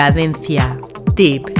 Cadencia. Tip.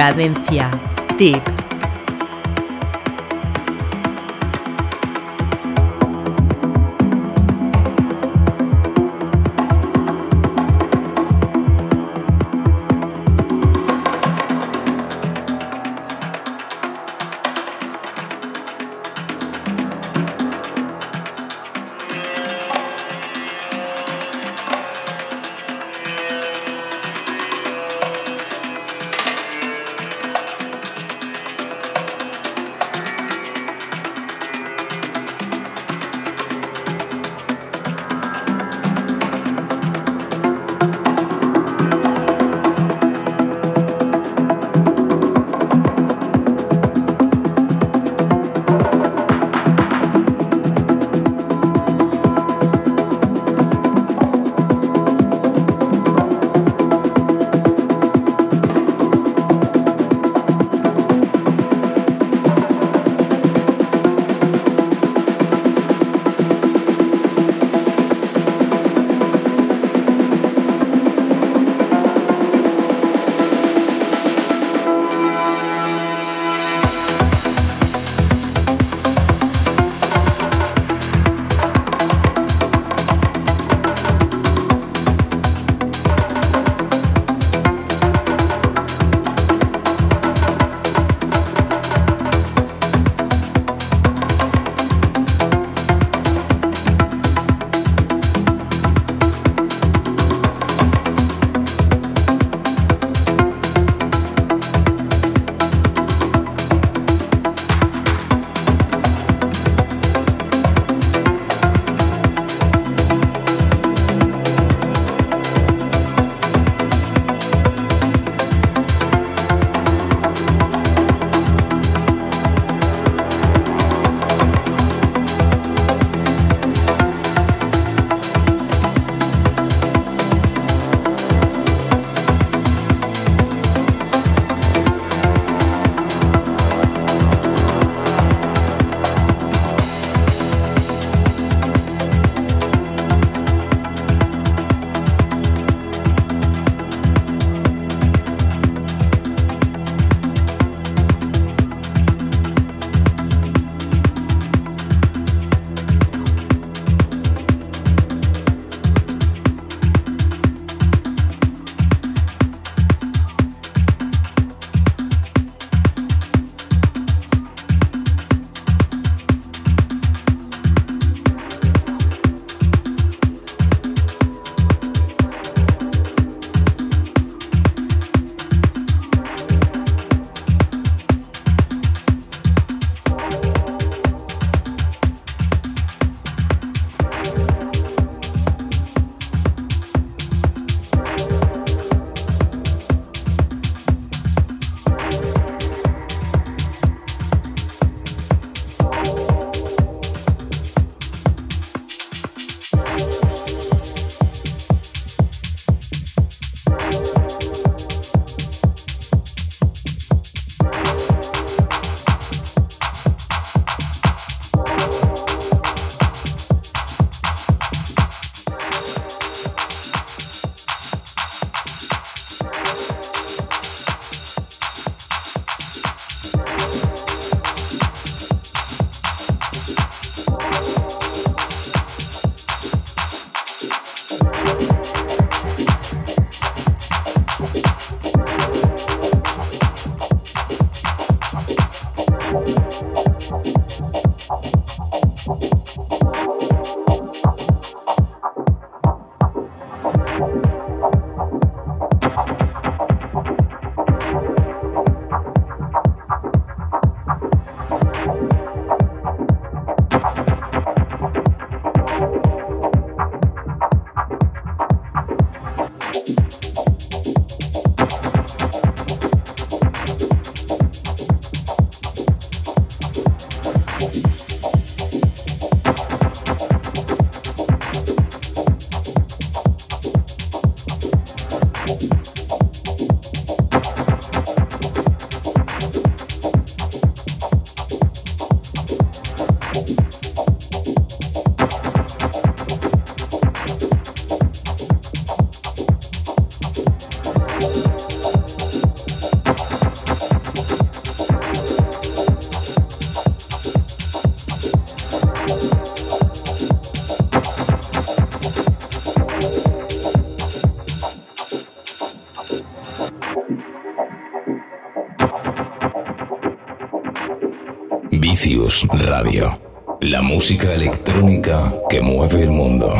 Cadencia. Tip. La música electrónica que mueve el mundo.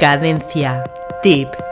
Cadencia. Tip.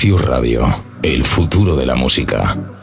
Vicius Radio, el futuro de la música.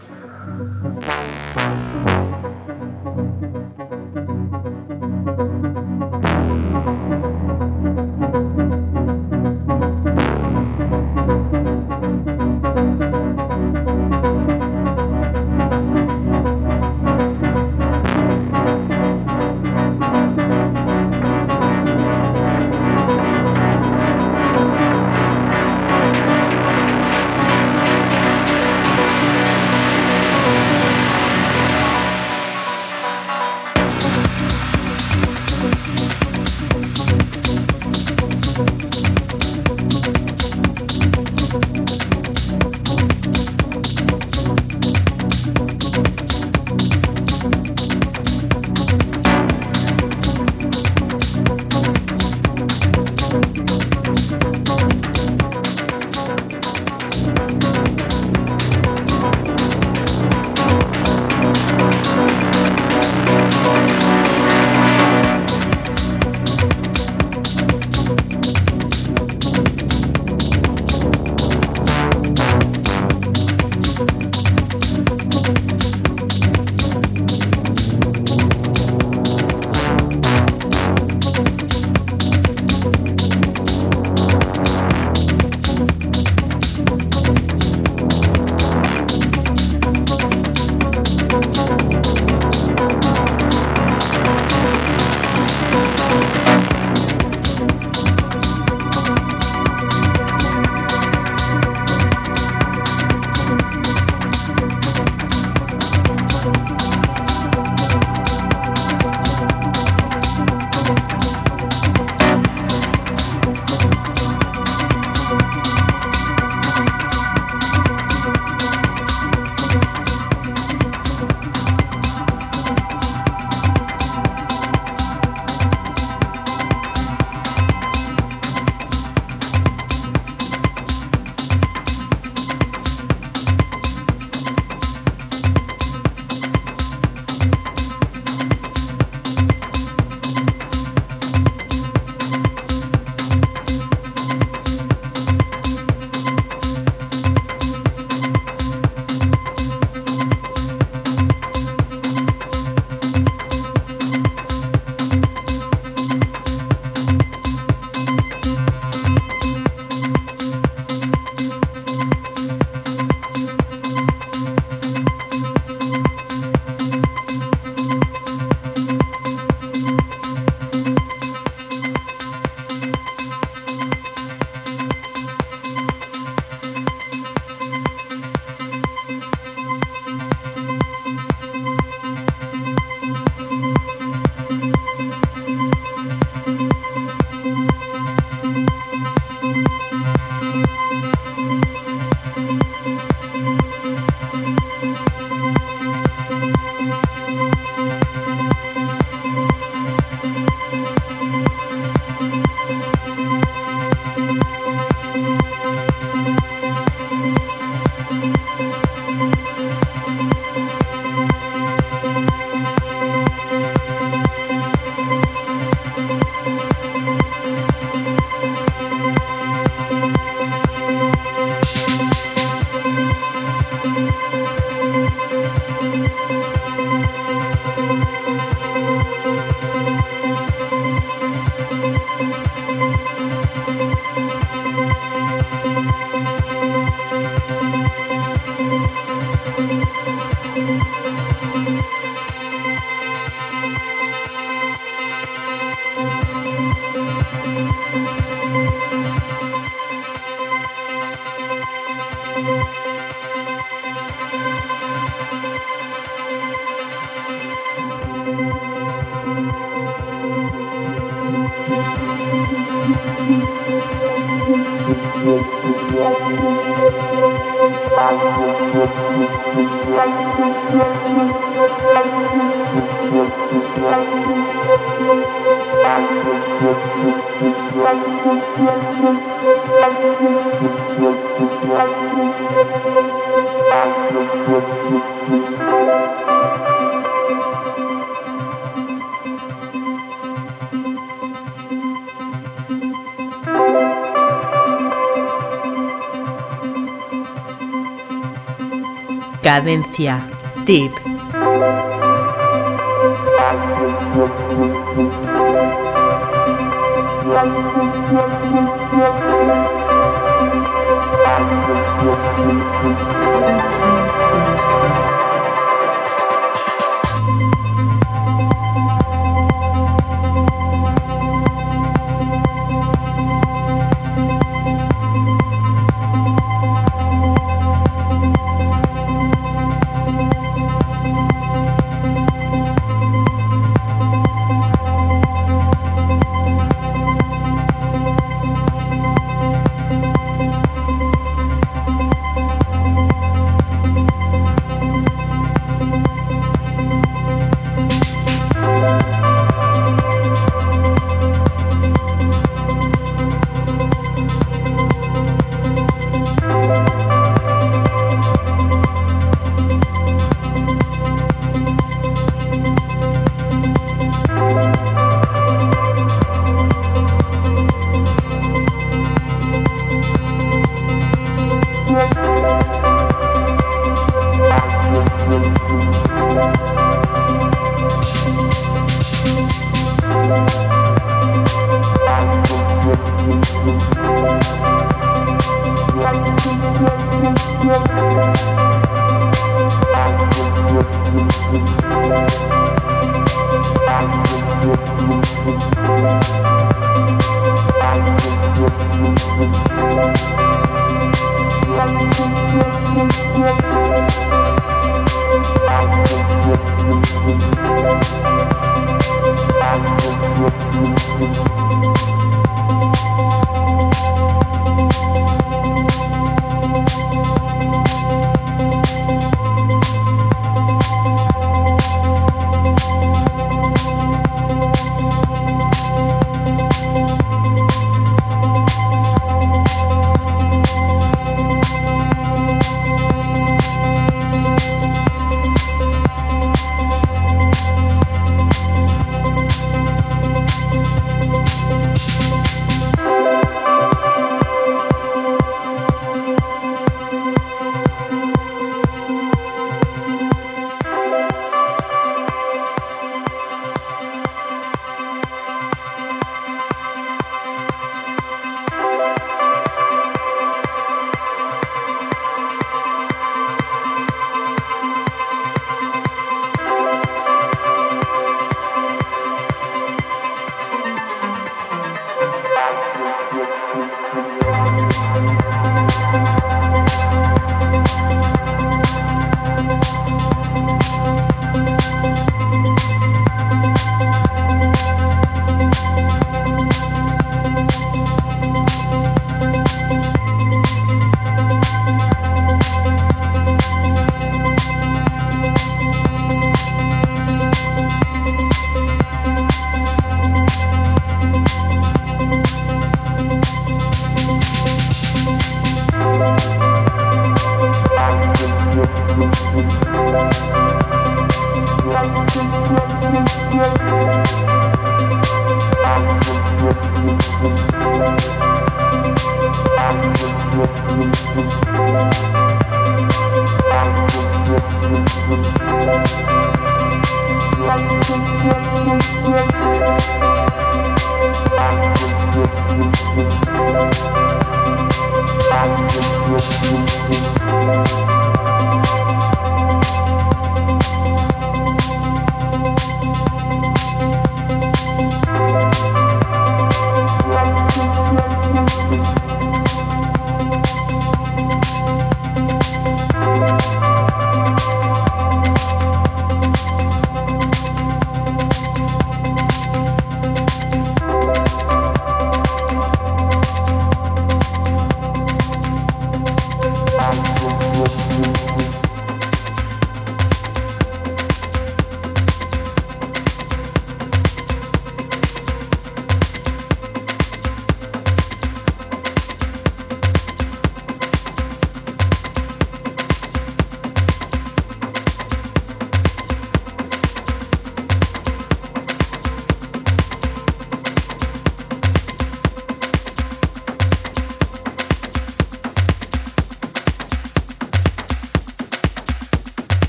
Cadencia. Tip.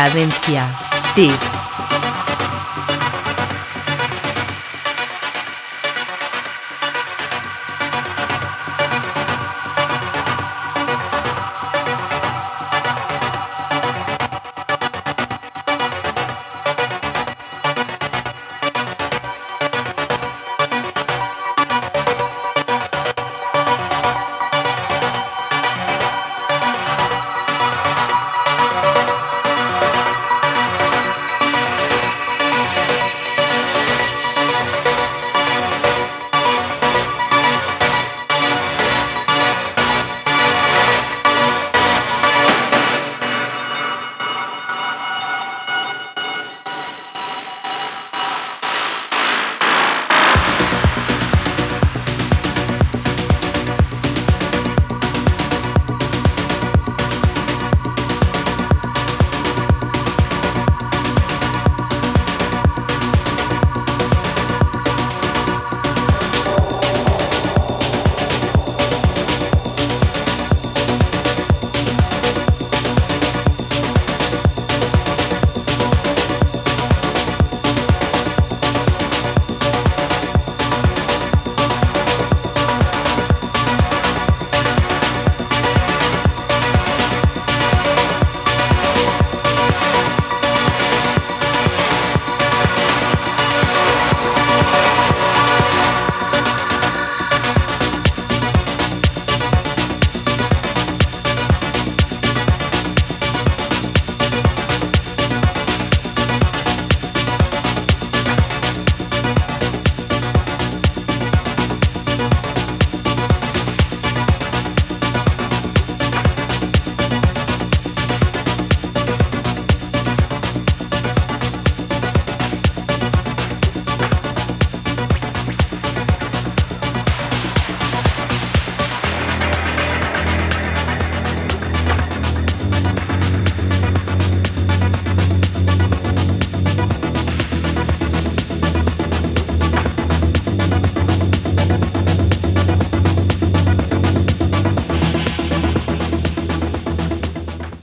Cadencia. Tip.